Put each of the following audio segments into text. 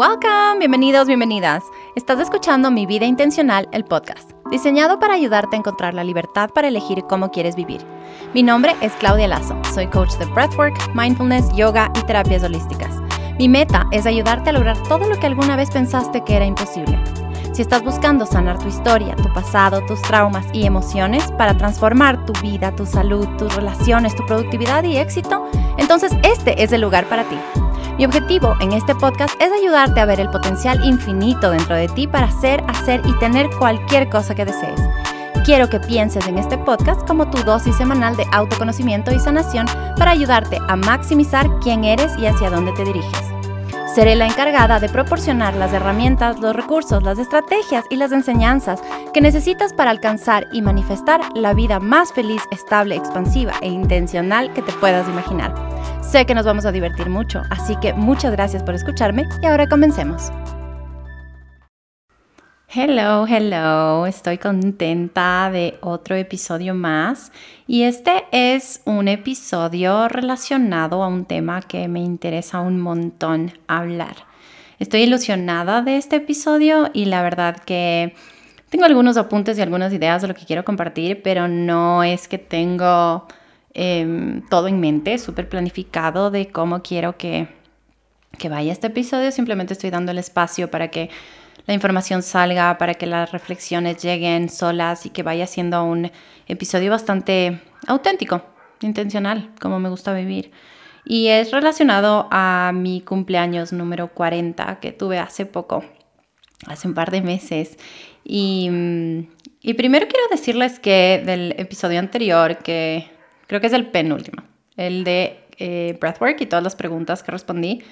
Welcome, bienvenidos, bienvenidas. Estás escuchando Mi Vida Intencional, el podcast, diseñado para ayudarte a encontrar la libertad para elegir cómo quieres vivir. Mi nombre es Claudia Lazo, soy coach de breathwork, mindfulness, yoga y terapias holísticas. Mi meta es ayudarte a lograr todo lo que alguna vez pensaste que era imposible. Si estás buscando sanar tu historia, tu pasado, tus traumas y emociones para transformar tu vida, tu salud, tus relaciones, tu productividad y éxito, entonces este es el lugar para ti. Mi objetivo en este podcast es ayudarte a ver el potencial infinito dentro de ti para hacer, hacer y tener cualquier cosa que desees. Quiero que pienses en este podcast como tu dosis semanal de autoconocimiento y sanación para ayudarte a maximizar quién eres y hacia dónde te diriges. Seré la encargada de proporcionar las herramientas, los recursos, las estrategias y las enseñanzas que necesitas para alcanzar y manifestar la vida más feliz, estable, expansiva e intencional que te puedas imaginar. Sé que nos vamos a divertir mucho, así que muchas gracias por escucharme y ahora comencemos. Hello, hello, estoy contenta de otro episodio más y este es un episodio relacionado a un tema que me interesa un montón hablar. Estoy ilusionada de este episodio y la verdad que tengo algunos apuntes y algunas ideas de lo que quiero compartir, pero no es que tengo em, todo en mente, súper planificado de cómo quiero que, que vaya este episodio, simplemente estoy dando el espacio para que la información salga, para que las reflexiones lleguen solas y que vaya siendo un episodio bastante auténtico, intencional, como me gusta vivir. Y es relacionado a mi cumpleaños número 40 que tuve hace poco, hace un par de meses. Y, y primero quiero decirles que del episodio anterior, que creo que es el penúltimo, el de eh, Breathwork y todas las preguntas que respondí,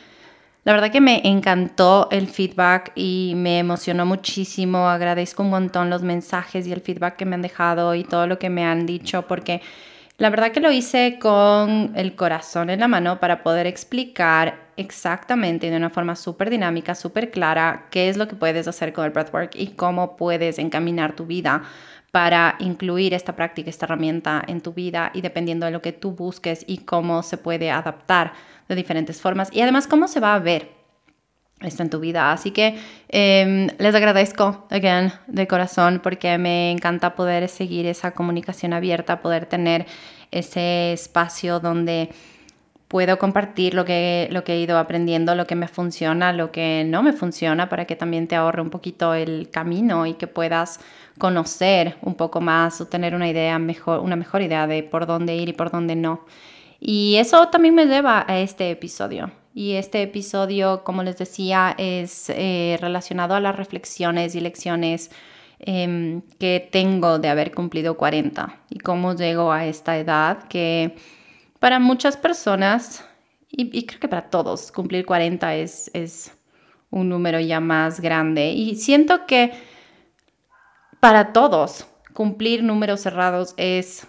la verdad que me encantó el feedback y me emocionó muchísimo. Agradezco un montón los mensajes y el feedback que me han dejado y todo lo que me han dicho porque la verdad que lo hice con el corazón en la mano para poder explicar exactamente de una forma súper dinámica, súper clara qué es lo que puedes hacer con el breathwork y cómo puedes encaminar tu vida para incluir esta práctica, esta herramienta en tu vida y dependiendo de lo que tú busques y cómo se puede adaptar de diferentes formas y además cómo se va a ver esto en tu vida. Así que em, les agradezco, again, de corazón, porque me encanta poder seguir esa comunicación abierta, poder tener ese espacio donde puedo compartir lo que, lo que he ido aprendiendo, lo que me funciona, lo que no me funciona, para que también te ahorre un poquito el camino y que puedas conocer un poco más o tener una idea mejor, una mejor idea de por dónde ir y por dónde no. Y eso también me lleva a este episodio. Y este episodio, como les decía, es eh, relacionado a las reflexiones y lecciones em, que tengo de haber cumplido 40 y cómo llego a esta edad que para muchas personas, y, creo que para todos, cumplir 40 es, es un número ya más grande. Y siento que para todos, cumplir números cerrados es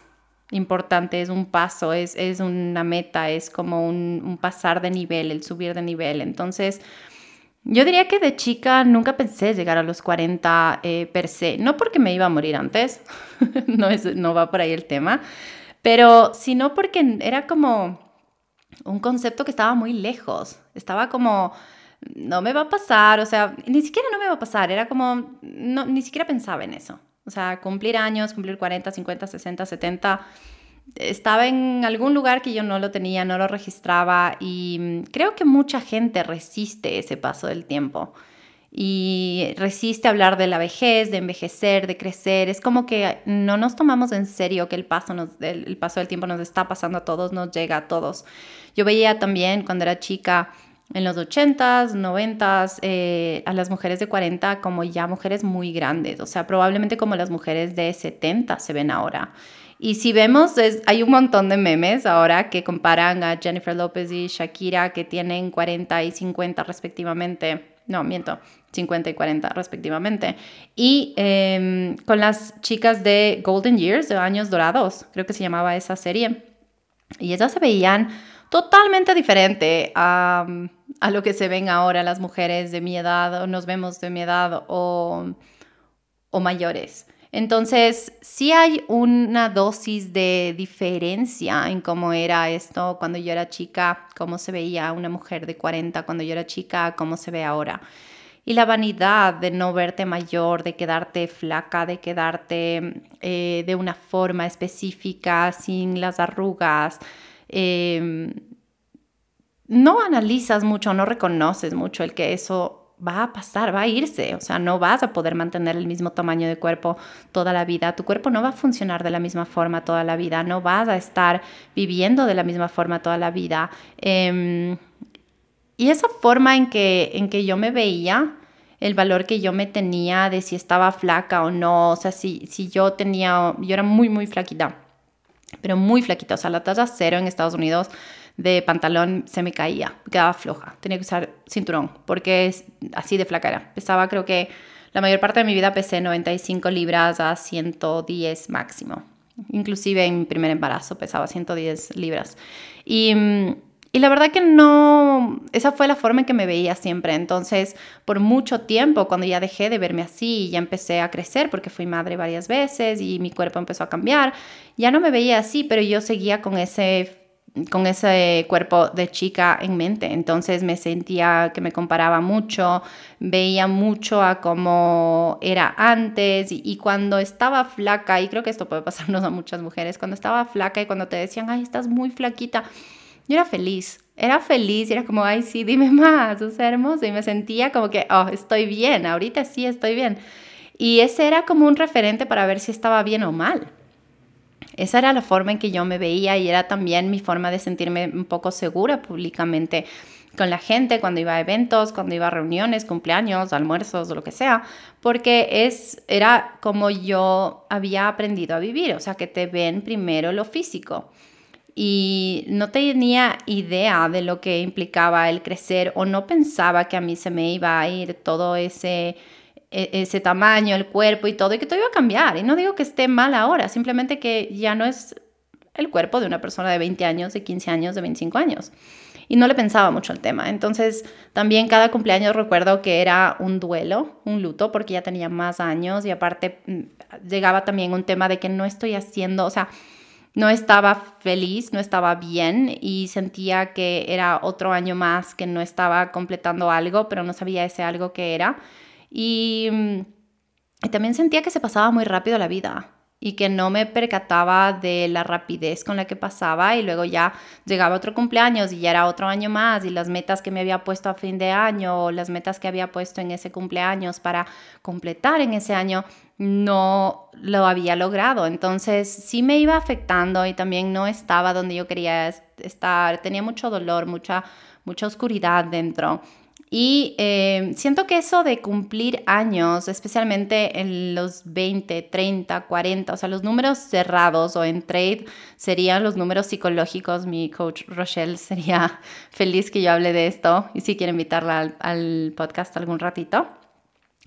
importante, es un paso, es, es una meta, es como un, pasar de nivel, el subir de nivel. Entonces, yo diría que de chica nunca pensé llegar a los 40 eh, per se, no porque me iba a morir antes, no, es, no va por ahí el tema, pero sino porque era como un concepto que estaba muy lejos, estaba como no me va a pasar, o sea, ni siquiera no me va a pasar, era como, no, ni siquiera pensaba en eso. O sea, cumplir años, cumplir 40, 50, 60, 70, estaba en algún lugar que yo no lo tenía, no lo registraba y creo que mucha gente resiste ese paso del tiempo y resiste hablar de la vejez, de envejecer, de crecer. Es como que no nos tomamos en serio que el paso, el paso del tiempo nos está pasando a todos, nos llega a todos. Yo veía también cuando era chica en los 80s, 90s, eh, a las mujeres de 40 como ya mujeres muy grandes, o sea, probablemente como las mujeres de 70 se ven ahora. Y si vemos, hay un montón de memes ahora que comparan a Jennifer Lopez y Shakira que tienen 40 y 50 respectivamente. No, miento, 50 y 40 respectivamente. Y em, con las chicas de Golden Years, de Años Dorados, creo que se llamaba esa serie. Y ellas se veían totalmente diferente a, a, lo que se ven ahora las mujeres de mi edad o nos vemos de mi edad o, o mayores. Entonces, sí hay una dosis de diferencia en cómo era esto cuando yo era chica, cómo se veía una mujer de 40 cuando yo era chica, cómo se ve ahora. Y la vanidad de no verte mayor, de quedarte flaca, de quedarte eh, de una forma específica, sin las arrugas. Em, no analizas mucho, no reconoces mucho el que eso va a pasar, va a irse, o sea, no vas a poder mantener el mismo tamaño de cuerpo toda la vida, tu cuerpo no va a funcionar de la misma forma toda la vida, no vas a estar viviendo de la misma forma toda la vida. Em, y esa forma en que, en que yo me veía, el valor que yo me tenía de si estaba flaca o no, o sea, si, si yo tenía, yo era muy, muy flaquita, pero muy flaquita, o sea, la talla cero en Estados Unidos de pantalón se me caía, quedaba floja, tenía que usar cinturón porque es así de flaca era. Pesaba creo que la mayor parte de mi vida pesé 95 libras a 110 máximo. Inclusive en mi primer embarazo pesaba 110 libras. Y, y, la verdad que no, esa fue la forma en que me veía siempre. Entonces, por mucho tiempo, cuando ya dejé de verme así y ya empecé a crecer, porque fui madre varias veces y mi cuerpo empezó a cambiar, ya no me veía así, pero yo seguía con ese con ese cuerpo de chica en mente. Entonces me sentía que me comparaba mucho, veía mucho a cómo era antes y, cuando estaba flaca, y creo que esto puede pasarnos a muchas mujeres, cuando estaba flaca y cuando te decían, ay, estás muy flaquita, yo era feliz. Era feliz y era como, ay, sí, dime más, o sea, hermoso. Y me sentía como que, oh, estoy bien, ahorita sí estoy bien. Y ese era como un referente para ver si estaba bien o mal. Esa era la forma en que yo me veía y era también mi forma de sentirme un poco segura públicamente con la gente cuando iba a eventos, cuando iba a reuniones, cumpleaños, almuerzos lo que sea, porque es era como yo había aprendido a vivir, o sea, que te ven primero lo físico. Y no tenía idea de lo que implicaba el crecer o no pensaba que a mí se me iba a ir todo ese ese tamaño, el cuerpo y todo, y que todo iba a cambiar. Y no digo que esté mal ahora, simplemente que ya no es el cuerpo de una persona de 20 años, de 15 años, de 25 años. Y no le pensaba mucho al tema. Entonces, también cada cumpleaños recuerdo que era un duelo, un luto, porque ya tenía más años y aparte mm, llegaba también un tema de que no estoy haciendo, o sea, no estaba feliz, no estaba bien y sentía que era otro año más que no estaba completando algo, pero no sabía ese algo que era. Mm, y, también sentía que se pasaba muy rápido la vida y que no me percataba de la rapidez con la que pasaba y luego ya llegaba otro cumpleaños y ya era otro año más y las metas que me había puesto a fin de año o las metas que había puesto en ese cumpleaños para completar en ese año no lo había logrado. Entonces sí me iba afectando y también no estaba donde yo quería estar. Tenía mucho dolor, mucha, mucha oscuridad dentro. Y eh, siento que eso de cumplir años, especialmente en los 20, 30, 40, o sea, los números cerrados o en trade serían los números psicológicos. Mi coach Rochelle sería feliz que yo hable de esto y si quiere invitarla al, podcast algún ratito.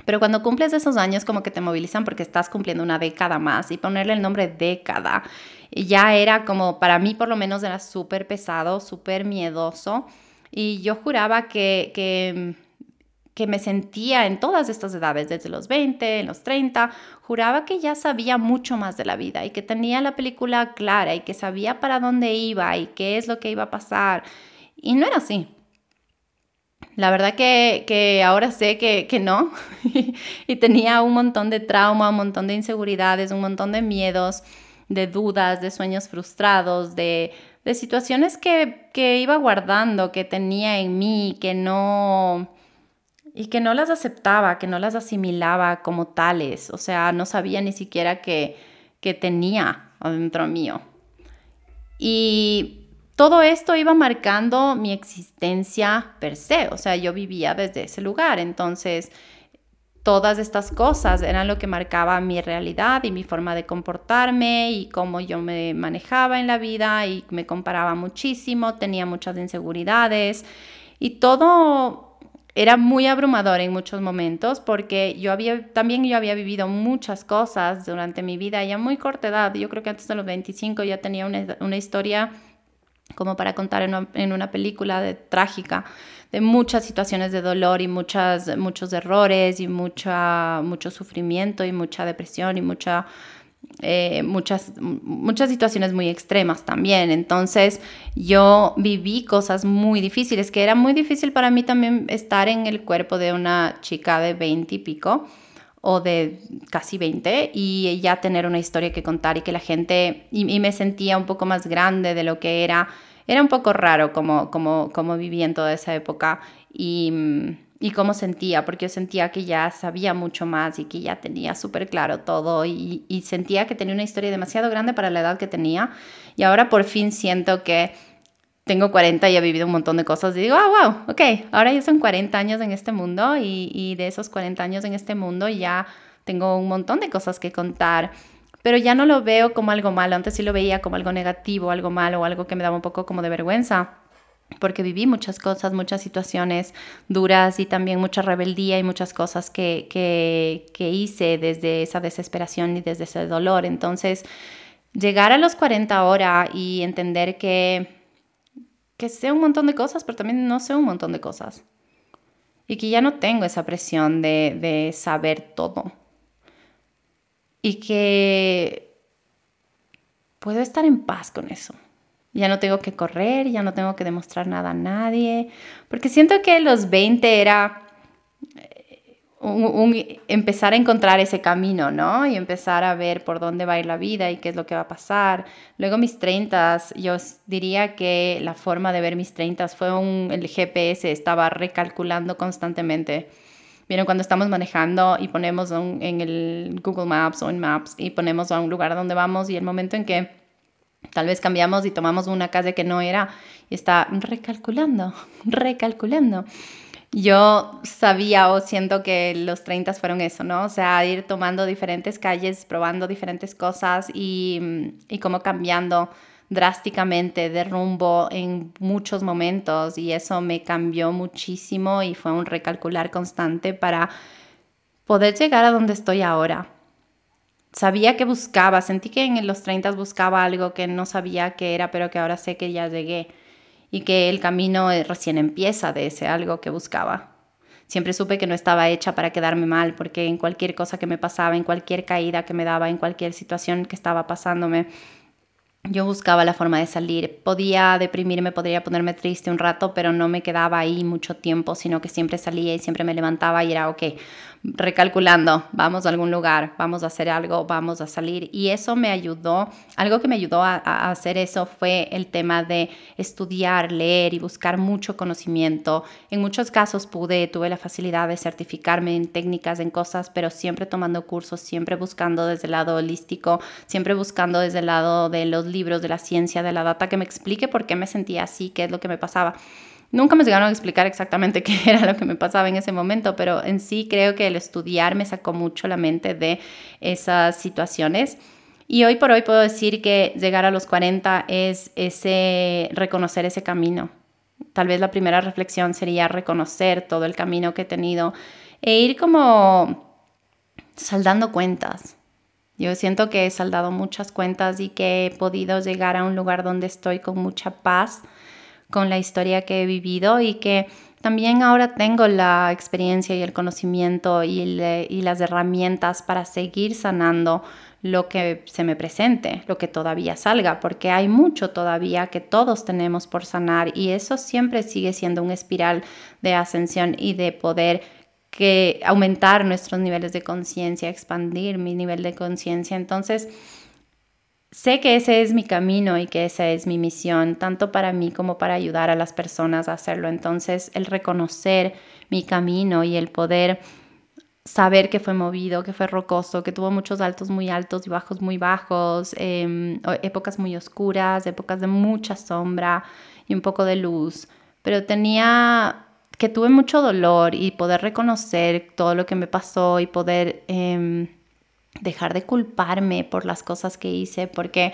Pero cuando cumples esos años como que te movilizan porque estás cumpliendo una década más y ponerle el nombre década ya era como, para mí por lo menos era súper pesado, súper miedoso y yo juraba que, que, me sentía en todas estas edades, desde los 20, en los 30, juraba que ya sabía mucho más de la vida y que tenía la película clara y que sabía para dónde iba y qué es lo que iba a pasar. Y no era así. La verdad que, que ahora sé que, que no. y tenía un montón de trauma, un montón de inseguridades, un montón de miedos, de dudas, de sueños frustrados, de de situaciones que, que iba guardando, que tenía en mí, que no y que no las aceptaba, que no las asimilaba como tales, o sea, no sabía ni siquiera que, que tenía adentro mío. Y todo esto iba marcando mi existencia per se, o sea, yo vivía desde ese lugar, entonces todas estas cosas eran lo que marcaba mi realidad y mi forma de comportarme y cómo yo me manejaba en la vida y me comparaba muchísimo, tenía muchas inseguridades y todo era muy abrumador en muchos momentos porque yo había también yo había vivido muchas cosas durante mi vida ya muy corta edad, yo creo que antes de los 25 ya tenía una, historia como para contar en una, en una película de, trágica de muchas situaciones de dolor y muchas, muchos errores y mucha, mucho sufrimiento y mucha depresión y mucha, eh, muchas, muchas situaciones muy extremas también. Entonces yo viví cosas muy difíciles, que era muy difícil para mí también estar en el cuerpo de una chica de 20 y pico o de casi 20 y ya tener una historia que contar y que la gente, y, me sentía un poco más grande de lo que era. Era un poco raro como, como, como viví en toda esa época y, y cómo sentía, porque yo sentía que ya sabía mucho más y que ya tenía súper claro todo y, y sentía que tenía una historia demasiado grande para la edad que tenía. Y ahora por fin siento que tengo 40 y he vivido un montón de cosas y digo, ah, wow, ok, ahora ya son 40 años en este mundo y, y, de esos 40 años en este mundo ya tengo un montón de cosas que contar, pero ya no lo veo como algo malo, antes sí lo veía como algo negativo, algo malo, algo que me daba un poco como de vergüenza porque viví muchas cosas, muchas situaciones duras y también mucha rebeldía y muchas cosas que, que, que hice desde esa desesperación y desde ese dolor. Entonces, llegar a los 40 ahora y entender que que sé un montón de cosas, pero también no sé un montón de cosas. Y que ya no tengo esa presión de, de saber todo. Y que puedo estar en paz con eso. Ya no tengo que correr, ya no tengo que demostrar nada a nadie. Porque siento que los 20 era un, empezar a encontrar ese camino, ¿no? Y empezar a ver por dónde va a ir la vida y qué es lo que va a pasar. Luego mis 30, yo diría que la forma de ver mis 30 fue un, el GPS, estaba recalculando constantemente. Vieron cuando estamos manejando y ponemos en el Google Maps o en Maps y ponemos a un lugar donde vamos y el momento en que tal vez cambiamos y tomamos una calle que no era y está recalculando, recalculando yo sabía o siento que los 30 fueron eso, ¿no? O sea, ir tomando diferentes calles, probando diferentes cosas y, y como cambiando drásticamente de rumbo en muchos momentos y eso me cambió muchísimo y fue un recalcular constante para poder llegar a donde estoy ahora. Sabía que buscaba, sentí que en los 30 buscaba algo que no sabía qué era, pero que ahora sé que ya llegué y que el camino eh, recién empieza de ese algo que buscaba. Siempre supe que no estaba hecha para quedarme mal, porque en cualquier cosa que me pasaba, en cualquier caída que me daba, en cualquier situación que estaba pasándome, yo buscaba la forma de salir. Podía deprimirme, podría ponerme triste un rato, pero no me quedaba ahí mucho tiempo, sino que siempre salía y siempre me levantaba y era, ok, recalculando, vamos a algún lugar, vamos a hacer algo, vamos a salir. Y eso me ayudó, algo que me ayudó a, hacer eso fue el tema de estudiar, leer y buscar mucho conocimiento. En muchos casos pude, tuve la facilidad de certificarme en técnicas, en cosas, pero siempre tomando cursos, siempre buscando desde el lado holístico, siempre buscando desde el lado de los libros, de la ciencia, de la data, que me explique por qué me sentía así, qué es lo que me pasaba. Nunca me llegaron a explicar exactamente qué era lo que me pasaba en ese momento, pero en sí creo que el estudiar me sacó mucho la mente de esas situaciones. Y hoy por hoy puedo decir que llegar a los 40 es ese reconocer ese camino. Tal vez la primera reflexión sería reconocer todo el camino que he tenido e ir como saldando cuentas. Yo siento que he saldado muchas cuentas y que he podido llegar a un lugar donde estoy con mucha paz con la historia que he vivido y que también ahora tengo la experiencia y el conocimiento y, y, las herramientas para seguir sanando lo que se me presente, lo que todavía salga, porque hay mucho todavía que todos tenemos por sanar y eso siempre sigue siendo un espiral de ascensión y de poder que aumentar nuestros niveles de conciencia, expandir mi nivel de conciencia. Entonces, sé que ese es mi camino y que esa es mi misión, tanto para mí como para ayudar a las personas a hacerlo. Entonces, el reconocer mi camino y el poder saber que fue movido, que fue rocoso, que tuvo muchos altos muy altos y bajos muy bajos, em, épocas muy oscuras, épocas de mucha sombra y un poco de luz, pero tenía que tuve mucho dolor y poder reconocer todo lo que me pasó y poder... Em, dejar de culparme por las cosas que hice, porque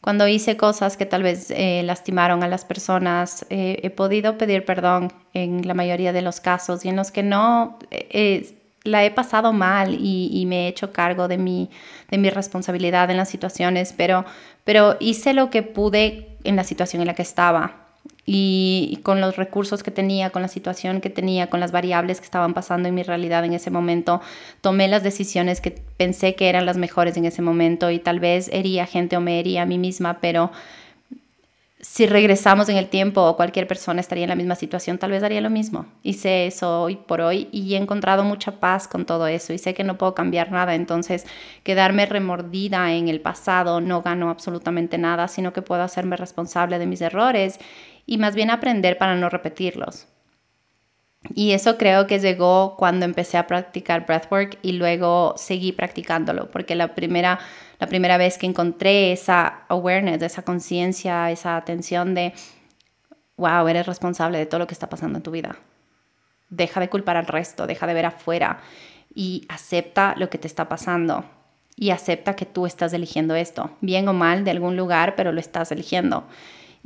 cuando hice cosas que tal vez eh, lastimaron a las personas, eh, he podido pedir perdón en la mayoría de los casos y en los que no, eh, la he pasado mal y, me he hecho cargo de mi, de mi responsabilidad en las situaciones, pero, pero hice lo que pude en la situación en la que estaba. Y, con los recursos que tenía, con la situación que tenía, con las variables que estaban pasando en mi realidad en ese momento, tomé las decisiones que pensé que eran las mejores en ese momento y tal vez hería gente o me hería a mí misma, pero si regresamos en el tiempo o cualquier persona estaría en la misma situación, tal vez haría lo mismo. Hice eso hoy por hoy y he encontrado mucha paz con todo eso y sé que no puedo cambiar nada, entonces quedarme remordida en el pasado no gano absolutamente nada, sino que puedo hacerme responsable de mis errores y más bien aprender para no repetirlos. Y eso creo que llegó cuando empecé a practicar breathwork y luego seguí practicándolo, porque la primera, la primera vez que encontré esa awareness, esa conciencia, esa atención de, wow, eres responsable de todo lo que está pasando en tu vida. Deja de culpar al resto, deja de ver afuera y acepta lo que te está pasando. Y acepta que tú estás eligiendo esto, bien o mal de algún lugar, pero lo estás eligiendo.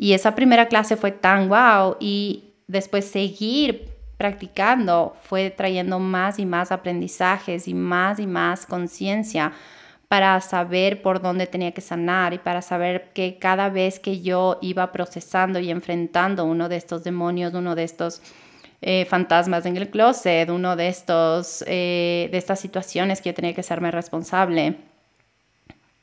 Y esa primera clase fue tan wow y después seguir practicando fue trayendo más y más aprendizajes y más y más conciencia para saber por dónde tenía que sanar y para saber que cada vez que yo iba procesando y enfrentando uno de estos demonios, uno de estos eh, fantasmas en el closet, uno de estos eh, de estas situaciones que yo tenía que serme responsable,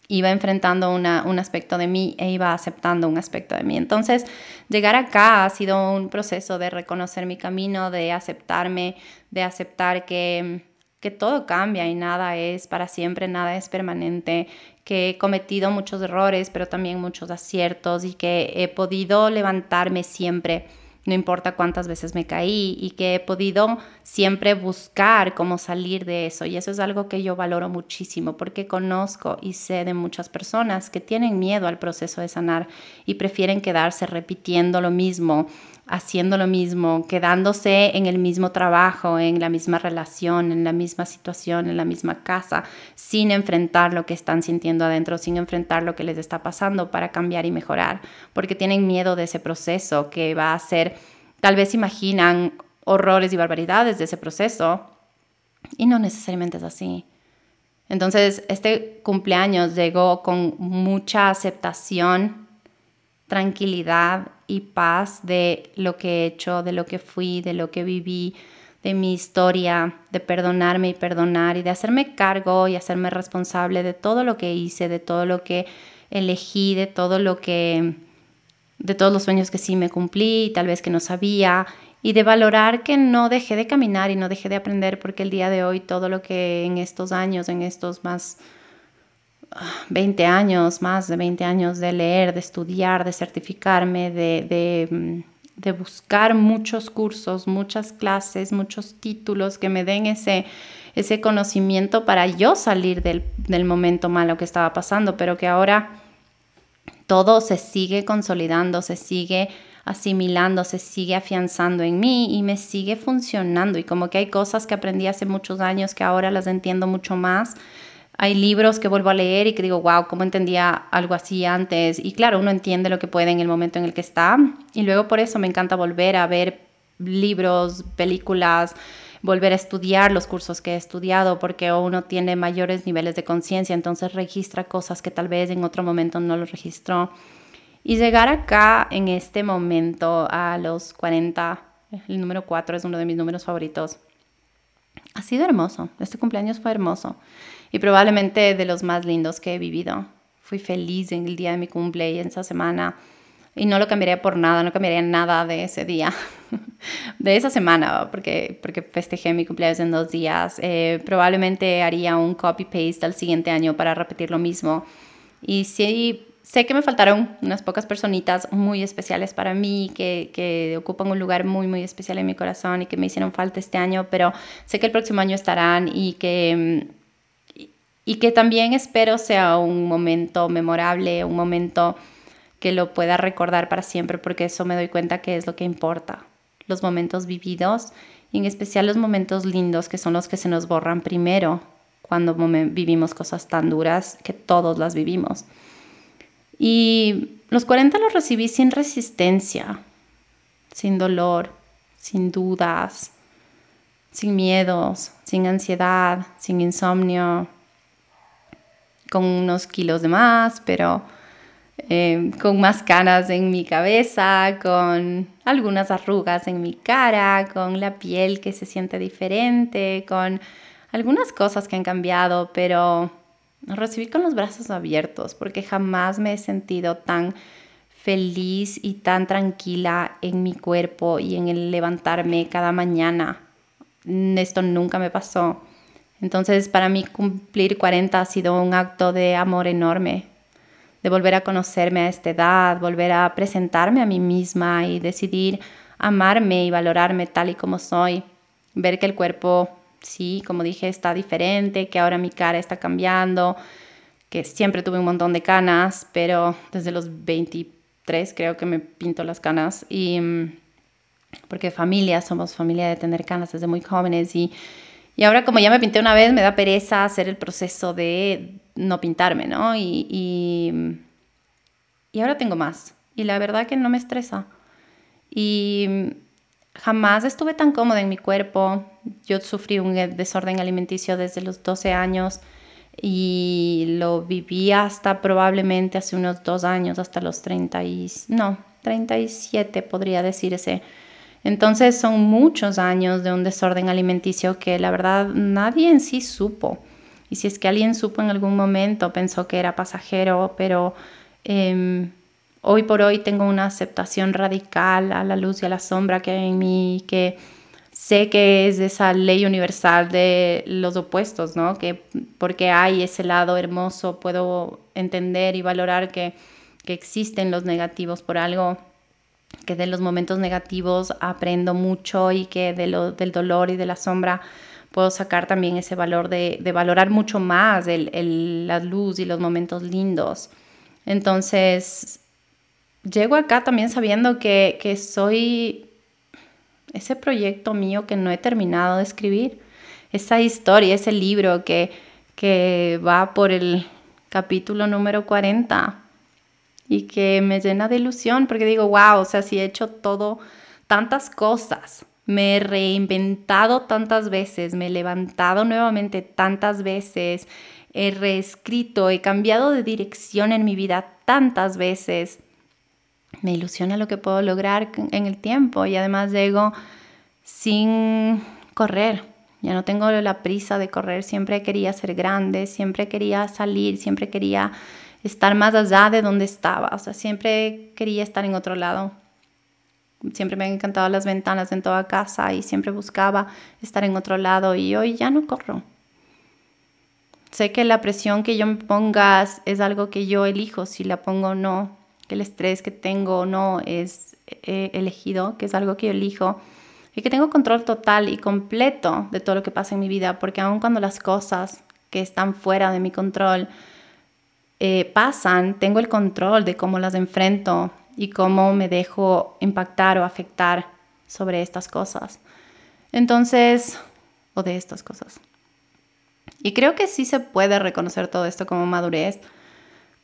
iba enfrentando un aspecto de mí e iba aceptando un aspecto de mí. Entonces, llegar acá ha sido un proceso de reconocer mi camino, de aceptarme, de aceptar que, que todo cambia y nada es para siempre, nada es permanente, que he cometido muchos errores, pero también muchos aciertos y que he podido levantarme siempre no importa cuántas veces me caí y que he podido siempre buscar cómo salir de eso. Y eso es algo que yo valoro muchísimo porque conozco y sé de muchas personas que tienen miedo al proceso de sanar y prefieren quedarse repitiendo lo mismo haciendo lo mismo, quedándose en el mismo trabajo, en la misma relación, en la misma situación, en la misma casa, sin enfrentar lo que están sintiendo adentro, sin enfrentar lo que les está pasando para cambiar y mejorar, porque tienen miedo de ese proceso que va a ser, tal vez imaginan horrores y barbaridades de ese proceso y no necesariamente es así. Entonces, este cumpleaños llegó con mucha aceptación, tranquilidad y paz de lo que he hecho, de lo que fui, de lo que viví, de mi historia, de perdonarme y perdonar y de hacerme cargo y hacerme responsable de todo lo que hice, de todo lo que elegí, de todo lo que de todos los sueños que sí me cumplí y tal vez que no sabía y de valorar que no dejé de caminar y no dejé de aprender porque el día de hoy todo lo que en estos años, en estos más 20 años, más de 20 años de leer, de estudiar, de certificarme, de, mm, de, buscar muchos cursos, muchas clases, muchos títulos que me den ese, ese conocimiento para yo salir del, del momento malo que estaba pasando, pero que ahora todo se sigue consolidando, se sigue asimilando, se sigue afianzando en mí y me sigue funcionando. Y como que hay cosas que aprendí hace muchos años que ahora las entiendo mucho más hay libros que vuelvo a leer y que digo, wow, ¿cómo entendía algo así antes? Y claro, uno entiende lo que puede en el momento en el que está. Y luego por eso me encanta volver a ver libros, películas, volver a estudiar los cursos que he estudiado, porque uno tiene mayores niveles de conciencia, entonces registra cosas que tal vez en otro momento no lo registró. Y llegar acá en este momento a los 40, el número 4 es uno de mis números favoritos, ha sido hermoso. Este cumpleaños fue hermoso y probablemente de los más lindos que he vivido. Fui feliz en el día de mi cumple y en esa semana y no lo cambiaría por nada, no cambiaría nada de ese día, de esa semana, porque, porque festejé mi cumpleaños en dos días. Eh, probablemente haría un copy-paste al siguiente año para repetir lo mismo. Y sí, sé que me faltaron unas pocas personitas muy especiales para mí, que, que ocupan un lugar muy, muy especial en mi corazón y que me hicieron falta este año, pero sé que el próximo año estarán y que mm, y que también espero sea un momento memorable, un momento que lo pueda recordar para siempre, porque eso me doy cuenta que es lo que importa, los momentos vividos y en especial los momentos lindos que son los que se nos borran primero cuando vivimos cosas tan duras que todos las vivimos. Y los 40 los recibí sin resistencia, sin dolor, sin dudas, sin miedos, sin ansiedad, sin insomnio, con unos kilos de más, pero eh, con más canas en mi cabeza, con algunas arrugas en mi cara, con la piel que se siente diferente, con algunas cosas que han cambiado, pero recibí con los brazos abiertos porque jamás me he sentido tan feliz y tan tranquila en mi cuerpo y en el levantarme cada mañana. Esto nunca me pasó. Entonces, para mí cumplir 40 ha sido un acto de amor enorme, de volver a conocerme a esta edad, volver a presentarme a mí misma y decidir amarme y valorarme tal y como soy, ver que el cuerpo, sí, como dije, está diferente, que ahora mi cara está cambiando, que siempre tuve un montón de canas, pero desde los 20 tres creo que me pinto las canas y mm, porque familia, somos familia de tener canas desde muy jóvenes y, y ahora como ya me pinté una vez me da pereza hacer el proceso de no pintarme, ¿no? Y, y, ahora tengo más y la verdad que no me estresa y jamás estuve tan cómoda en mi cuerpo, yo sufrí un desorden alimenticio desde los 12 años y lo viví hasta probablemente hace unos dos años, hasta los 30 y, no, 37 podría decirse. Entonces son muchos años de un desorden alimenticio que la verdad nadie en sí supo. Y si es que alguien supo en algún momento, pensó que era pasajero, pero em, hoy por hoy tengo una aceptación radical a la luz y a la sombra que hay en mí, que sé que es esa ley universal de los opuestos, ¿no? Que porque hay ese lado hermoso, puedo entender y valorar que, que existen los negativos por algo, que de los momentos negativos aprendo mucho y que de lo, del dolor y de la sombra puedo sacar también ese valor de, de valorar mucho más el, el, la luz y los momentos lindos. Entonces, llego acá también sabiendo que, que soy ese proyecto mío que no he terminado de escribir, esa historia, ese libro que, que va por el capítulo número 40 y que me llena de ilusión porque digo, wow, o sea, si he hecho todo, tantas cosas, me he reinventado tantas veces, me he levantado nuevamente tantas veces, he reescrito, he cambiado de dirección en mi vida tantas veces me ilusiona lo que puedo lograr en el tiempo y además llego sin correr. Ya no tengo la prisa de correr, siempre quería ser grande, siempre quería salir, siempre quería estar más allá de donde estaba, o sea, siempre quería estar en otro lado. Siempre me han encantado las ventanas en toda casa y siempre buscaba estar en otro lado y hoy ya no corro. Sé que la presión que yo me ponga es algo que yo elijo, si la pongo o no, que el estrés que tengo no es eh, elegido, que es algo que yo elijo y que tengo control total y completo de todo lo que pasa en mi vida, porque aun cuando las cosas que están fuera de mi control eh, pasan, tengo el control de cómo las enfrento y cómo me dejo impactar o afectar sobre estas cosas. Entonces, o de estas cosas. Y creo que sí se puede reconocer todo esto como madurez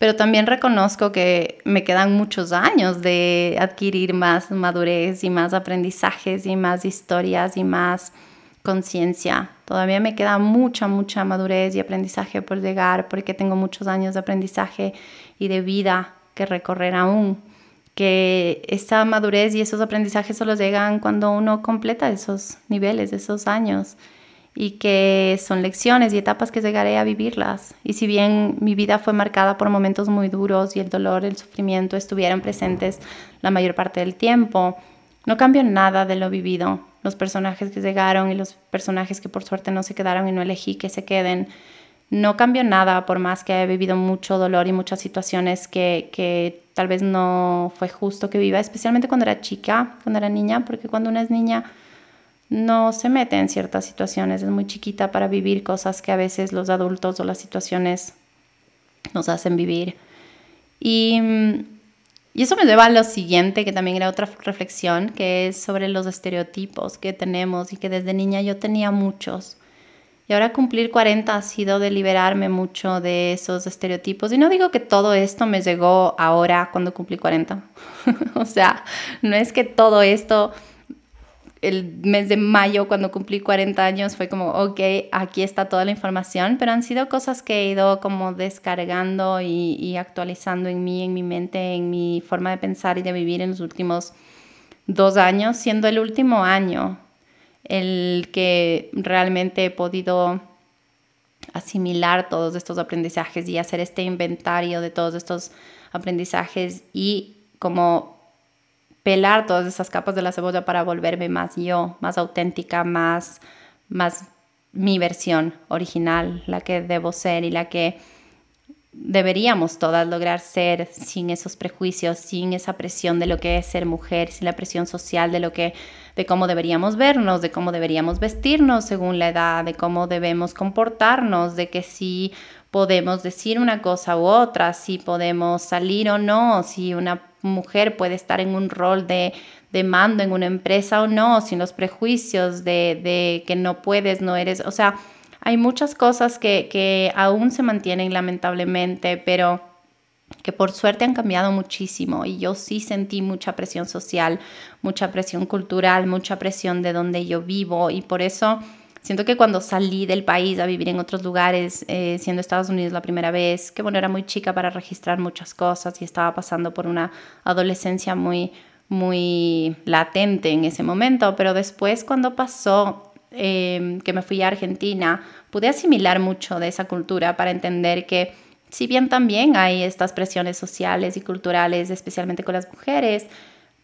pero también reconozco que me quedan muchos años de adquirir más madurez y más aprendizajes y más historias y más conciencia. Todavía me queda mucha, mucha madurez y aprendizaje por llegar porque tengo muchos años de aprendizaje y de vida que recorrer aún. Que esa madurez y esos aprendizajes solo llegan cuando uno completa esos niveles, esos años y que son lecciones y etapas que llegaré a vivirlas. Y si bien mi vida fue marcada por momentos muy duros y el dolor, el sufrimiento estuvieron presentes la mayor parte del tiempo, no cambió nada de lo vivido. Los personajes que llegaron y los personajes que por suerte no se quedaron y no elegí que se queden, no cambió nada por más que he vivido mucho dolor y muchas situaciones que, que tal vez no fue justo que viva, especialmente cuando era chica, cuando era niña, porque cuando una es niña no se mete en ciertas situaciones, es muy chiquita para vivir cosas que a veces los adultos o las situaciones nos hacen vivir. Y, y eso me lleva a lo siguiente, que también era otra reflexión, que es sobre los estereotipos que tenemos y que desde niña yo tenía muchos. Y ahora cumplir 40 ha sido de liberarme mucho de esos estereotipos. Y no digo que todo esto me llegó ahora cuando cumplí 40. o sea, no es que todo esto el mes de mayo, cuando cumplí 40 años, fue como, ok, aquí está toda la información, pero han sido cosas que he ido como descargando y, y, actualizando en mí, en mi mente, en mi forma de pensar y de vivir en los últimos dos años, siendo el último año el que realmente he podido asimilar todos estos aprendizajes y hacer este inventario de todos estos aprendizajes y como pelar todas esas capas de la cebolla para volverme más yo, más auténtica, más, más mi versión original, la que debo ser y la que deberíamos todas lograr ser sin esos prejuicios, sin esa presión de lo que es ser mujer, sin la presión social de lo que de cómo deberíamos vernos, de cómo deberíamos vestirnos según la edad, de cómo debemos comportarnos, de que si podemos decir una cosa u otra, si podemos salir o no, si una mujer puede estar en un rol de, de mando en una empresa o no, sin los prejuicios de, de, que no puedes, no eres, o sea, hay muchas cosas que, que aún se mantienen lamentablemente, pero que por suerte han cambiado muchísimo y yo sí sentí mucha presión social, mucha presión cultural, mucha presión de donde yo vivo y por eso siento que cuando salí del país a vivir en otros lugares, eh, siendo Estados Unidos la primera vez, que bueno, era muy chica para registrar muchas cosas y estaba pasando por una adolescencia muy, muy latente en ese momento, pero después cuando pasó eh, que me fui a Argentina, pude asimilar mucho de esa cultura para entender que si bien también hay estas presiones sociales y culturales, especialmente con las mujeres,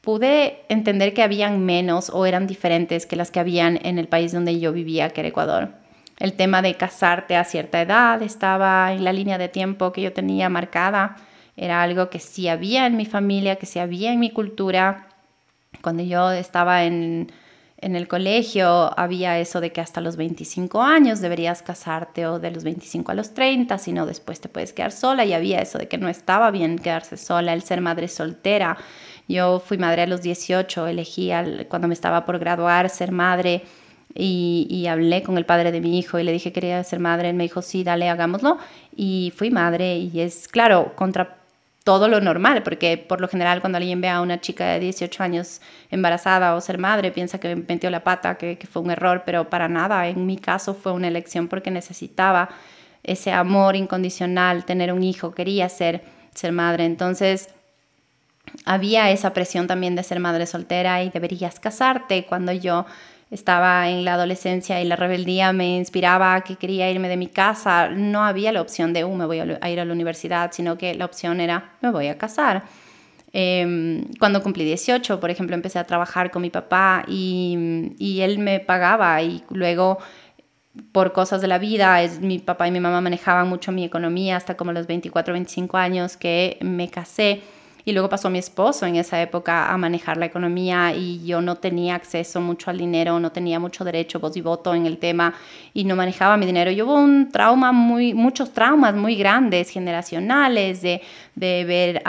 pude entender que habían menos o eran diferentes que las que habían en el país donde yo vivía, que era Ecuador. El tema de casarte a cierta edad estaba en la línea de tiempo que yo tenía marcada. Era algo que sí había en mi familia, que sí había en mi cultura. Cuando yo estaba en en el colegio había eso de que hasta los 25 años deberías casarte o de los 25 a los 30, si no después te puedes quedar sola y había eso de que no estaba bien quedarse sola, el ser madre soltera. Yo fui madre a los 18, elegí cuando me estaba por graduar ser madre y, hablé con el padre de mi hijo y le dije que quería ser madre. Él me dijo, sí, dale, hagámoslo. Y fui madre y es, claro, contra todo lo normal, porque por lo general cuando alguien ve a una chica de 18 años embarazada o ser madre, piensa que metió la pata, que, que fue un error, pero para nada, en mi caso fue una elección porque necesitaba ese amor incondicional, tener un hijo, quería ser, ser madre. Entonces, había esa presión también de ser madre soltera y deberías casarte cuando yo estaba en la adolescencia y la rebeldía me inspiraba que quería irme de mi casa, no había la opción de, uh, me voy a ir a la universidad, sino que la opción era, me voy a casar. Em, cuando cumplí 18, por ejemplo, empecé a trabajar con mi papá y, y él me pagaba y luego por cosas de la vida, es, mi papá y mi mamá manejaban mucho mi economía hasta como los 24, 25 años que me casé y luego pasó mi esposo en esa época a manejar la economía y yo no tenía acceso mucho al dinero, no tenía mucho derecho, voz y voto en el tema y no manejaba mi dinero. Yo hubo un trauma muy, muchos traumas muy grandes, generacionales, de, de ver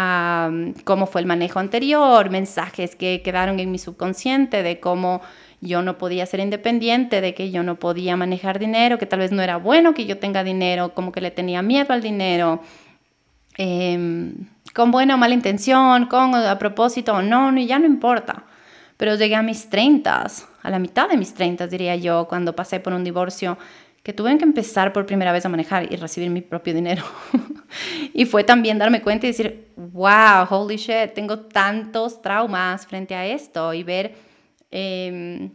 cómo fue el manejo anterior, mensajes que quedaron en mi subconsciente de cómo yo no podía ser independiente, de que yo no podía manejar dinero, que tal vez no era bueno que yo tenga dinero, como que le tenía miedo al dinero. Eh, con buena o mala intención, con a propósito o no, ya no importa. Pero llegué a mis 30, a la mitad de mis 30 diría yo, cuando pasé por un divorcio, que tuve que empezar por primera vez a manejar y recibir mi propio dinero. y fue también darme cuenta y decir, wow, holy shit, tengo tantos traumas frente a esto y ver, em,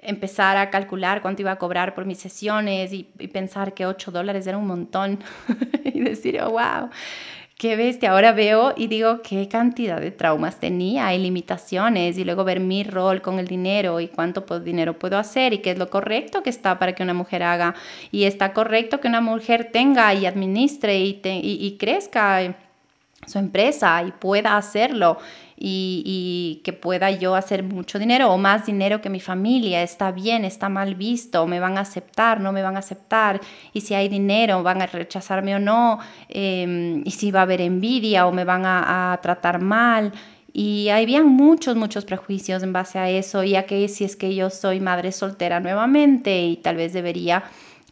empezar a calcular cuánto iba a cobrar por mis sesiones y, pensar que 8 dólares era un montón y decir, oh, wow, qué bestia, ahora veo y digo qué cantidad de traumas tenía y limitaciones y luego ver mi rol con el dinero y cuánto dinero puedo hacer y qué es lo correcto que está para que una mujer haga. Y está correcto que una mujer tenga y administre y, y crezca su empresa y pueda hacerlo y, que pueda yo hacer mucho dinero o más dinero que mi familia, está bien, está mal visto, me van a aceptar, no me van a aceptar, y si hay dinero, van a rechazarme o no, em, y si va a haber envidia o me van a, a tratar mal. Y habían muchos, muchos prejuicios en base a eso, ya que si es que yo soy madre soltera nuevamente y tal vez debería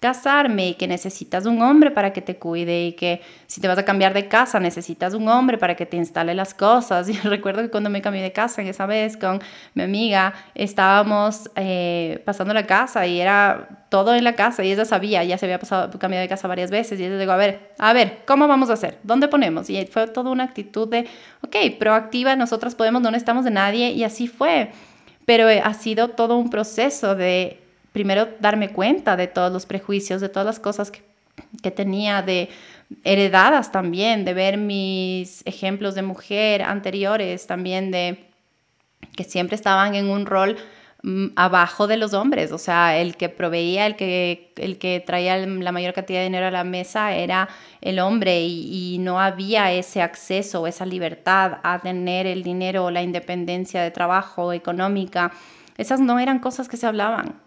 casarme y que necesitas un hombre para que te cuide y que si te vas a cambiar de casa necesitas un hombre para que te instale las cosas. Y recuerdo que cuando me cambié de casa, esa vez con mi amiga, estábamos eh, pasando la casa y era todo en la casa y ella sabía, ya se había pasado, cambiado de casa varias veces y ella dijo, a ver, a ver, ¿cómo vamos a hacer? ¿Dónde ponemos? Y fue toda una actitud de, ok, proactiva, nosotras podemos, no necesitamos de nadie y así fue. Pero eh, ha sido todo un proceso de primero darme cuenta de todos los prejuicios, de todas las cosas que, que tenía, de heredadas también, de ver mis ejemplos de mujer anteriores, también de que siempre estaban en un rol mm, abajo de los hombres, o sea, el que proveía, el que, el que traía la mayor cantidad de dinero a la mesa era el hombre y, no había ese acceso o esa libertad a tener el dinero o la independencia de trabajo económica. Esas no eran cosas que se hablaban.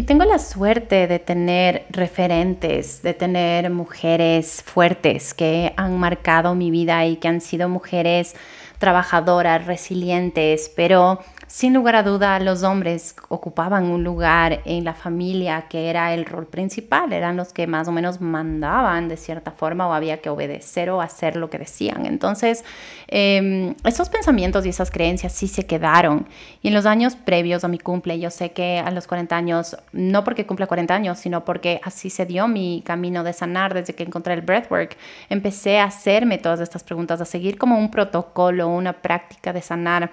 Y tengo la suerte de tener referentes, de tener mujeres fuertes que han marcado mi vida y que han sido mujeres trabajadoras, resilientes, pero sin lugar a duda, los hombres ocupaban un lugar en la familia que era el rol principal, eran los que más o menos mandaban de cierta forma o había que obedecer o hacer lo que decían. Entonces, em, esos pensamientos y esas creencias sí se quedaron. Y en los años previos a mi cumple, yo sé que a los 40 años, no porque cumpla 40 años, sino porque así se dio mi camino de sanar desde que encontré el breathwork, empecé a hacerme todas estas preguntas, a seguir como un protocolo, una práctica de sanar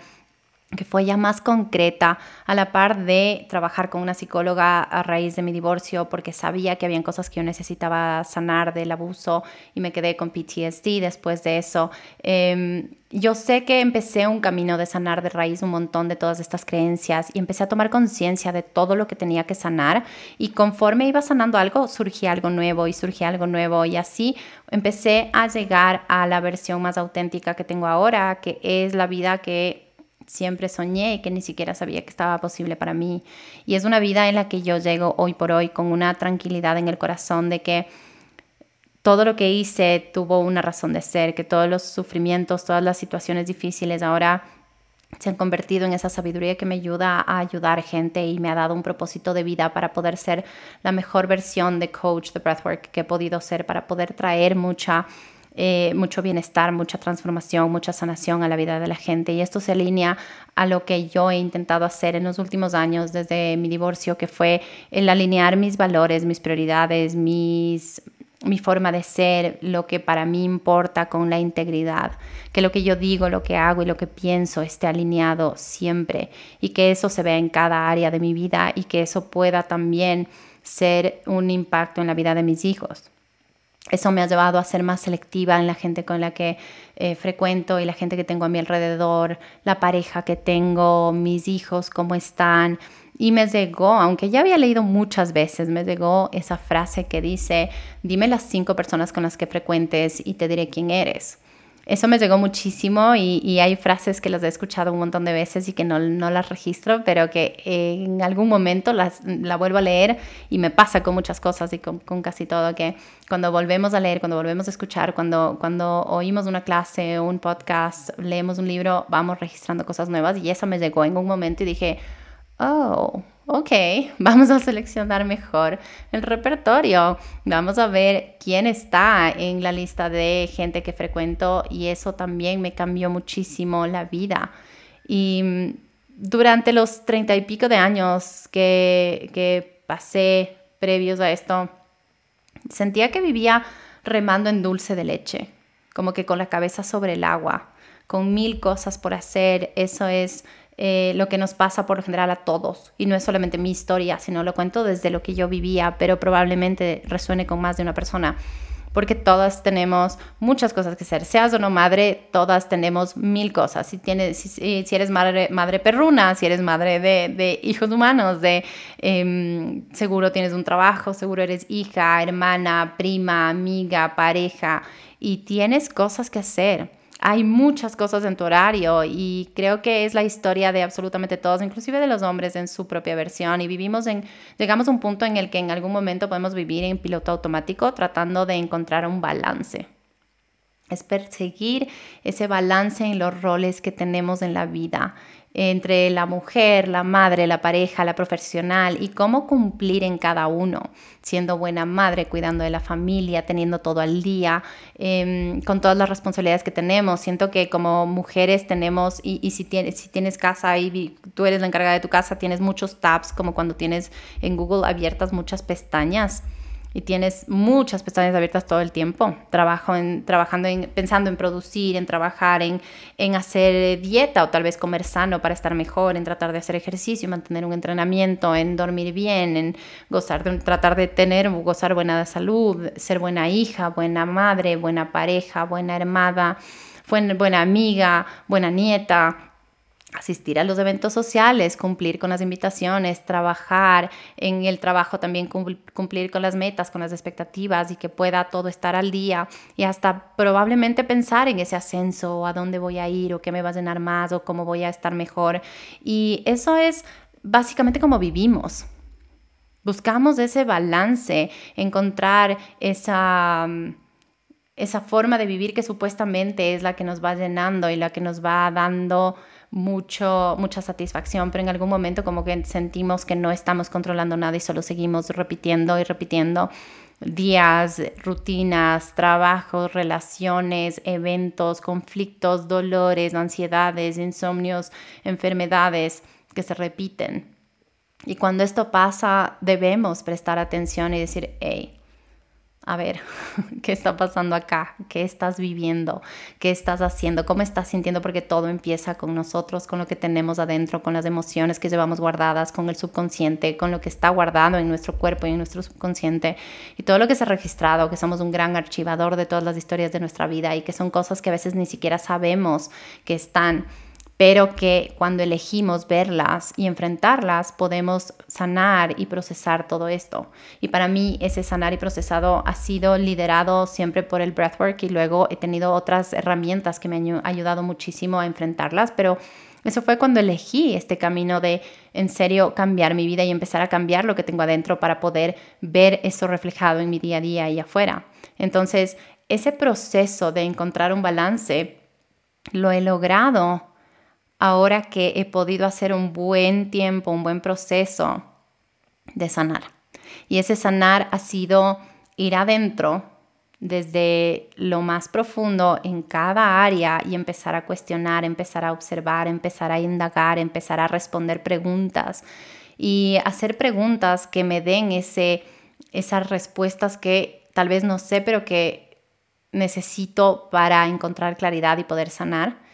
que fue ya más concreta a la par de trabajar con una psicóloga a raíz de mi divorcio porque sabía que habían cosas que yo necesitaba sanar del abuso y me quedé con PTSD después de eso. Em, yo sé que empecé un camino de sanar de raíz un montón de todas estas creencias y empecé a tomar conciencia de todo lo que tenía que sanar y conforme iba sanando algo surgía algo nuevo y surgía algo nuevo y así empecé a llegar a la versión más auténtica que tengo ahora, que es la vida que siempre soñé y que ni siquiera sabía que estaba posible para mí. Y es una vida en la que yo llego hoy por hoy con una tranquilidad en el corazón de que todo lo que hice tuvo una razón de ser, que todos los sufrimientos, todas las situaciones difíciles ahora se han convertido en esa sabiduría que me ayuda a ayudar gente y me ha dado un propósito de vida para poder ser la mejor versión de coach de breathwork que he podido ser, para poder traer mucha eh, mucho bienestar, mucha transformación, mucha sanación a la vida de la gente. Y esto se alinea a lo que yo he intentado hacer en los últimos años desde mi divorcio, que fue el alinear mis valores, mis prioridades, mis mi forma de ser, lo que para mí importa con la integridad, que lo que yo digo, lo que hago y lo que pienso esté alineado siempre y que eso se vea en cada área de mi vida y que eso pueda también ser un impacto en la vida de mis hijos. Eso me ha llevado a ser más selectiva en la gente con la que eh, frecuento y la gente que tengo a mi alrededor, la pareja que tengo, mis hijos, cómo están. Y me llegó, aunque ya había leído muchas veces, me llegó esa frase que dice, dime las cinco personas con las que frecuentes y te diré quién eres. Eso me llegó muchísimo y, hay frases que las he escuchado un montón de veces y que no, no las registro, pero que en algún momento las, la vuelvo a leer y me pasa con muchas cosas y con, con, casi todo, que cuando volvemos a leer, cuando volvemos a escuchar, cuando, cuando oímos una clase un podcast, leemos un libro, vamos registrando cosas nuevas y eso me llegó en un momento y dije, oh, ok, vamos a seleccionar mejor el repertorio. Vamos a ver quién está en la lista de gente que frecuento y eso también me cambió muchísimo la vida. Y mm, durante los treinta y pico de años que, que pasé previos a esto, sentía que vivía remando en dulce de leche, como que con la cabeza sobre el agua, con mil cosas por hacer. Eso es eh, lo que nos pasa por lo general a todos. Y no es solamente mi historia, sino lo cuento desde lo que yo vivía, pero probablemente resuene con más de una persona. Porque todas tenemos muchas cosas que hacer. Seas o no madre, todas tenemos mil cosas. Si, tienes, si, eres madre, madre perruna, si eres madre de, hijos humanos, de em, seguro tienes un trabajo, seguro eres hija, hermana, prima, amiga, pareja, y tienes cosas que hacer hay muchas cosas en tu horario y creo que es la historia de absolutamente todos, inclusive de los hombres en su propia versión y vivimos en, llegamos a un punto en el que en algún momento podemos vivir en piloto automático tratando de encontrar un balance. es perseguir ese balance en los roles que tenemos en la vida entre la mujer, la madre, la pareja, la profesional y cómo cumplir en cada uno, siendo buena madre, cuidando de la familia, teniendo todo al día, em, con todas las responsabilidades que tenemos. Siento que como mujeres tenemos, y, si, tienes, si tienes casa y tú eres la encargada de tu casa, tienes muchos tabs, como cuando tienes en Google abiertas muchas pestañas y tienes muchas pestañas abiertas todo el tiempo, trabajo en, trabajando en, pensando en producir, en trabajar, en, en hacer dieta o tal vez comer sano para estar mejor, en tratar de hacer ejercicio, mantener un entrenamiento, en dormir bien, en gozar de, tratar de tener, gozar buena salud, ser buena hija, buena madre, buena pareja, buena hermana, buena amiga, buena nieta, asistir a los eventos sociales, cumplir con las invitaciones, trabajar en el trabajo también cumplir con las metas, con las expectativas y que pueda todo estar al día y hasta probablemente pensar en ese ascenso, a dónde voy a ir o qué me va a llenar más o cómo voy a estar mejor. Y eso es básicamente como vivimos. Buscamos ese balance, encontrar esa esa forma de vivir que supuestamente es la que nos va llenando y la que nos va dando mucho, mucha satisfacción, pero en algún momento como que sentimos que no estamos controlando nada y solo seguimos repitiendo y repitiendo días, rutinas, trabajos, relaciones, eventos, conflictos, dolores, ansiedades, insomnios, enfermedades que se repiten. Y cuando esto pasa, debemos prestar atención y decir, hey, a ver, ¿qué está pasando acá? ¿Qué estás viviendo? ¿Qué estás haciendo? ¿Cómo estás sintiendo? Porque todo empieza con nosotros, con lo que tenemos adentro, con las emociones que llevamos guardadas, con el subconsciente, con lo que está guardado en nuestro cuerpo y en nuestro subconsciente y todo lo que se ha registrado, que somos un gran archivador de todas las historias de nuestra vida y que son cosas que a veces ni siquiera sabemos que están pero que cuando elegimos verlas y enfrentarlas podemos sanar y procesar todo esto. Y para mí ese sanar y procesado ha sido liderado siempre por el breathwork y luego he tenido otras herramientas que me han ayudado muchísimo a enfrentarlas, pero eso fue cuando elegí este camino de en serio cambiar mi vida y empezar a cambiar lo que tengo adentro para poder ver eso reflejado en mi día a día y afuera. Entonces, ese proceso de encontrar un balance lo he logrado ahora que he podido hacer un buen tiempo, un buen proceso de sanar. Y ese sanar ha sido ir adentro desde lo más profundo en cada área y empezar a cuestionar, empezar a observar, empezar a indagar, empezar a responder preguntas y hacer preguntas que me den ese, esas respuestas que tal vez no sé, pero que necesito para encontrar claridad y poder sanar.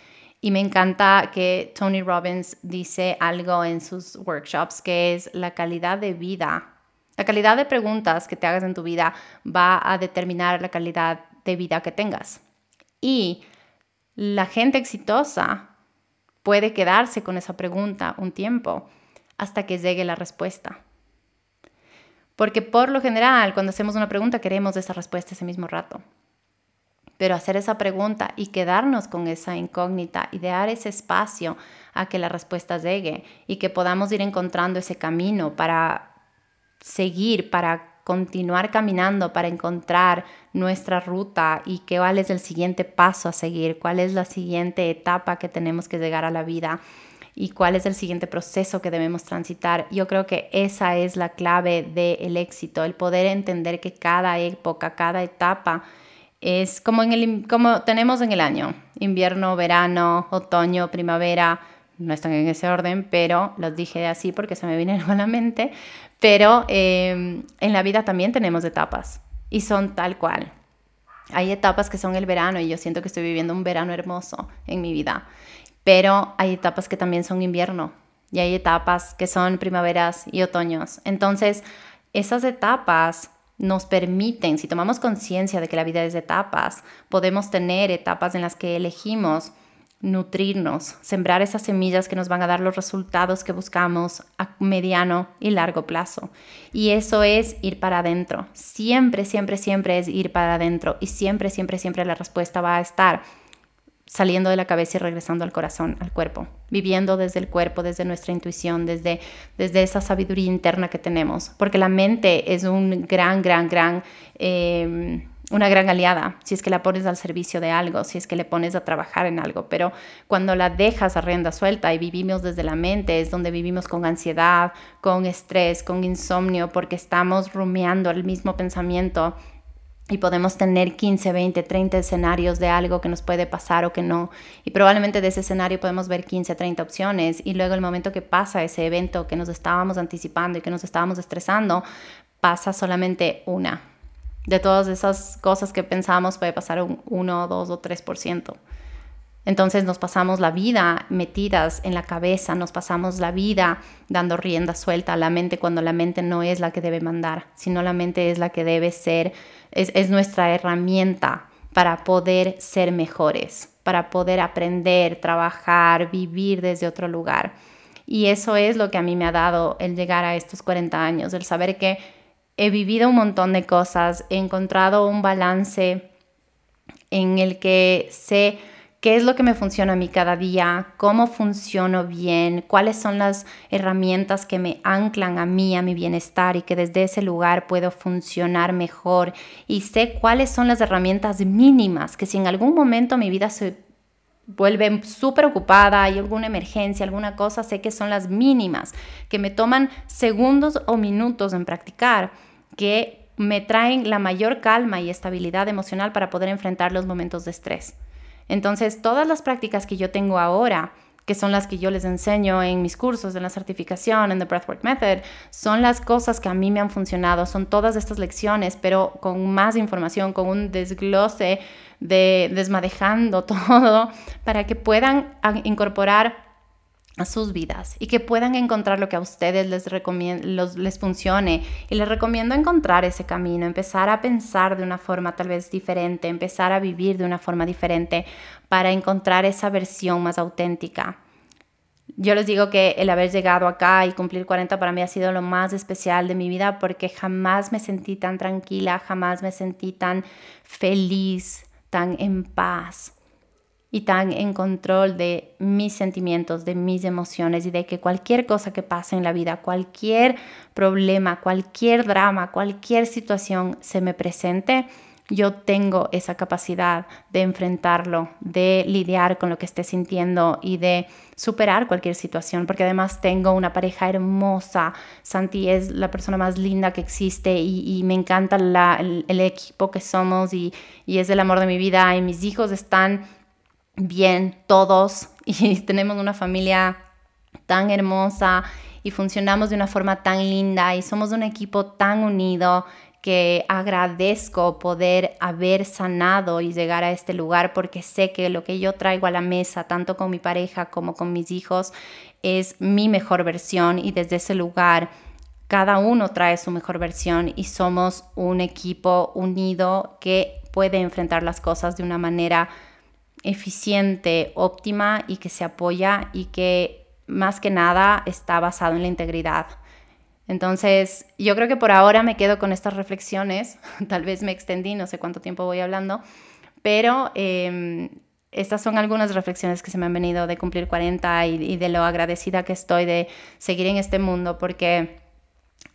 Y me encanta que Tony Robbins dice algo en sus workshops que es la calidad de vida. La calidad de preguntas que te hagas en tu vida va a determinar la calidad de vida que tengas. Y la gente exitosa puede quedarse con esa pregunta un tiempo hasta que llegue la respuesta. Porque por lo general, cuando hacemos una pregunta, queremos esa respuesta ese mismo rato. Pero hacer esa pregunta y quedarnos con esa incógnita y dar ese espacio a que la respuesta llegue y que podamos ir encontrando ese camino para seguir, para continuar caminando, para encontrar nuestra ruta y qué cuál es el siguiente paso a seguir, cuál es la siguiente etapa que tenemos que llegar a la vida y cuál es el siguiente proceso que debemos transitar. Yo creo que esa es la clave del éxito, el poder entender que cada época, cada etapa es como, en el, como tenemos en el año, invierno, verano, otoño, primavera, no están en ese orden, pero los dije así porque se me vienen a la mente, pero em, en la vida también tenemos etapas y son tal cual. Hay etapas que son el verano y yo siento que estoy viviendo un verano hermoso en mi vida, pero hay etapas que también son invierno y hay etapas que son primaveras y otoños. Entonces, esas etapas nos permiten, si tomamos conciencia de que la vida es etapas, podemos tener etapas en las que elegimos nutrirnos, sembrar esas semillas que nos van a dar los resultados que buscamos a mediano y largo plazo. Y eso es ir para adentro. Siempre, siempre, siempre es ir para adentro. Y siempre, siempre, siempre la respuesta va a estar saliendo de la cabeza y regresando al corazón, al cuerpo, viviendo desde el cuerpo, desde nuestra intuición, desde, desde esa sabiduría interna que tenemos, porque la mente es un gran, gran, gran, em, una gran aliada si es que la pones al servicio de algo, si es que le pones a trabajar en algo, pero cuando la dejas a rienda suelta y vivimos desde la mente, es donde vivimos con ansiedad, con estrés, con insomnio, porque estamos rumiando el mismo pensamiento y podemos tener 15, 20, 30 escenarios de algo que nos puede pasar o que no. Y probablemente de ese escenario podemos ver 15, 30 opciones y luego el momento que pasa ese evento que nos estábamos anticipando y que nos estábamos estresando, pasa solamente una de todas esas cosas que pensamos puede pasar un 1, 2 o 3%. Entonces nos pasamos la vida metidas en la cabeza, nos pasamos la vida dando rienda suelta a la mente cuando la mente no es la que debe mandar, sino la mente es la que debe ser, es, es nuestra herramienta para poder ser mejores, para poder aprender, trabajar, vivir desde otro lugar. Y eso es lo que a mí me ha dado el llegar a estos 40 años, el saber que he vivido un montón de cosas, he encontrado un balance en el que sé qué es lo que me funciona a mí cada día, cómo funciono bien, cuáles son las herramientas que me anclan a mí, a mi bienestar y que desde ese lugar puedo funcionar mejor. Y sé cuáles son las herramientas mínimas que si en algún momento mi vida se vuelve súper ocupada, hay alguna emergencia, alguna cosa, sé que son las mínimas, que me toman segundos o minutos en practicar, que me traen la mayor calma y estabilidad emocional para poder enfrentar los momentos de estrés. Entonces, todas las prácticas que yo tengo ahora, que son las que yo les enseño en mis cursos, en la certificación, en The Breathwork Method, son las cosas que a mí me han funcionado, son todas estas lecciones, pero con más información, con un desglose de desmadejando todo, para que puedan incorporar a sus vidas y que puedan encontrar lo que a ustedes les, los, les funcione. Y les recomiendo encontrar ese camino, empezar a pensar de una forma tal vez diferente, empezar a vivir de una forma diferente para encontrar esa versión más auténtica. Yo les digo que el haber llegado acá y cumplir 40 para mí ha sido lo más especial de mi vida porque jamás me sentí tan tranquila, jamás me sentí tan feliz, tan en paz y tan en control de mis sentimientos, de mis emociones y de que cualquier cosa que pase en la vida, cualquier problema, cualquier drama, cualquier situación se me presente, yo tengo esa capacidad de enfrentarlo, de lidiar con lo que esté sintiendo y de superar cualquier situación, porque además tengo una pareja hermosa. Santi es la persona más linda que existe y, me encanta el, equipo que somos y, y es el amor de mi vida y mis hijos están bien todos y tenemos una familia tan hermosa y funcionamos de una forma tan linda y somos un equipo tan unido que agradezco poder haber sanado y llegar a este lugar porque sé que lo que yo traigo a la mesa, tanto con mi pareja como con mis hijos, es mi mejor versión y desde ese lugar cada uno trae su mejor versión y somos un equipo unido que puede enfrentar las cosas de una manera eficiente, óptima y que se apoya y que más que nada está basado en la integridad. Entonces, yo creo que por ahora me quedo con estas reflexiones. Tal vez me extendí, no sé cuánto tiempo voy hablando, pero em, estas son algunas reflexiones que se me han venido de cumplir 40 y, y de lo agradecida que estoy de seguir en este mundo, porque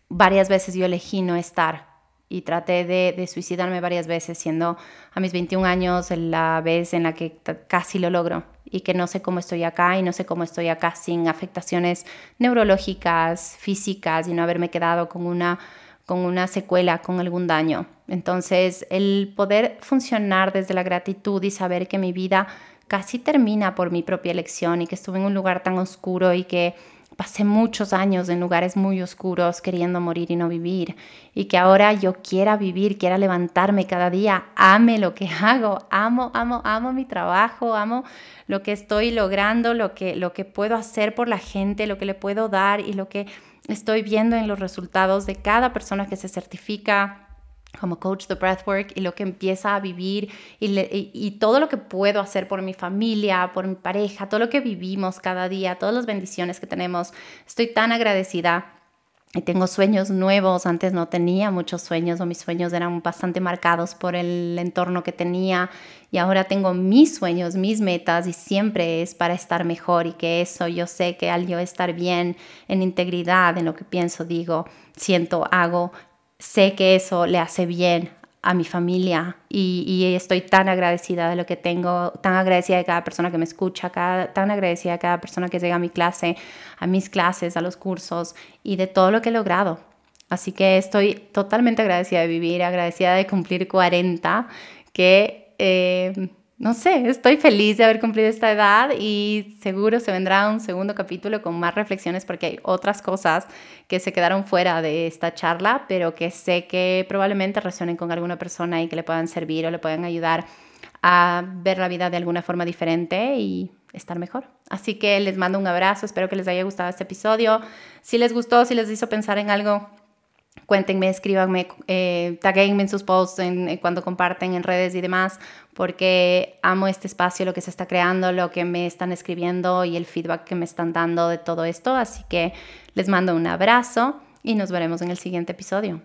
varias veces yo elegí no estar y traté de, suicidarme varias veces, siendo a mis 21 años la vez en la que casi lo logro y que no sé cómo estoy acá y no sé cómo estoy acá sin afectaciones neurológicas, físicas y no haberme quedado con una, con una secuela, con algún daño. Entonces, el poder funcionar desde la gratitud y saber que mi vida casi termina por mi propia elección y que estuve en un lugar tan oscuro y que pasé muchos años en lugares muy oscuros queriendo morir y no vivir y que ahora yo quiera vivir, quiera levantarme cada día, ame lo que hago, amo, amo, amo mi trabajo, amo lo que estoy logrando, lo que, lo que puedo hacer por la gente, lo que le puedo dar y lo que estoy viendo en los resultados de cada persona que se certifica como coach de breathwork y lo que empieza a vivir y, todo lo que puedo hacer por mi familia, por mi pareja, todo lo que vivimos cada día, todas las bendiciones que tenemos. Estoy tan agradecida y tengo sueños nuevos. Antes no tenía muchos sueños o mis sueños eran bastante marcados por el entorno que tenía y ahora tengo mis sueños, mis metas y siempre es para estar mejor y que eso yo sé que al yo estar bien en integridad en lo que pienso, digo, siento, hago, sé que eso le hace bien a mi familia y, estoy tan agradecida de lo que tengo, tan agradecida de cada persona que me escucha, tan agradecida de cada persona que llega a mi clase, a mis clases, a los cursos y de todo lo que he logrado. Así que estoy totalmente agradecida de vivir, agradecida de cumplir 40, que eh, no sé, estoy feliz de haber cumplido esta edad y seguro se vendrá un segundo capítulo con más reflexiones porque hay otras cosas que se quedaron fuera de esta charla, pero que sé que probablemente resuenen con alguna persona y que le puedan servir o le puedan ayudar a ver la vida de alguna forma diferente y estar mejor. Así que les mando un abrazo, espero que les haya gustado este episodio. Si les gustó, si les hizo pensar en algo, cuéntenme, escríbanme, eh, taguenme en sus posts en, cuando comparten en redes y demás, porque amo este espacio, lo que se está creando, lo que me están escribiendo y el feedback que me están dando de todo esto. Así que les mando un abrazo y nos veremos en el siguiente episodio.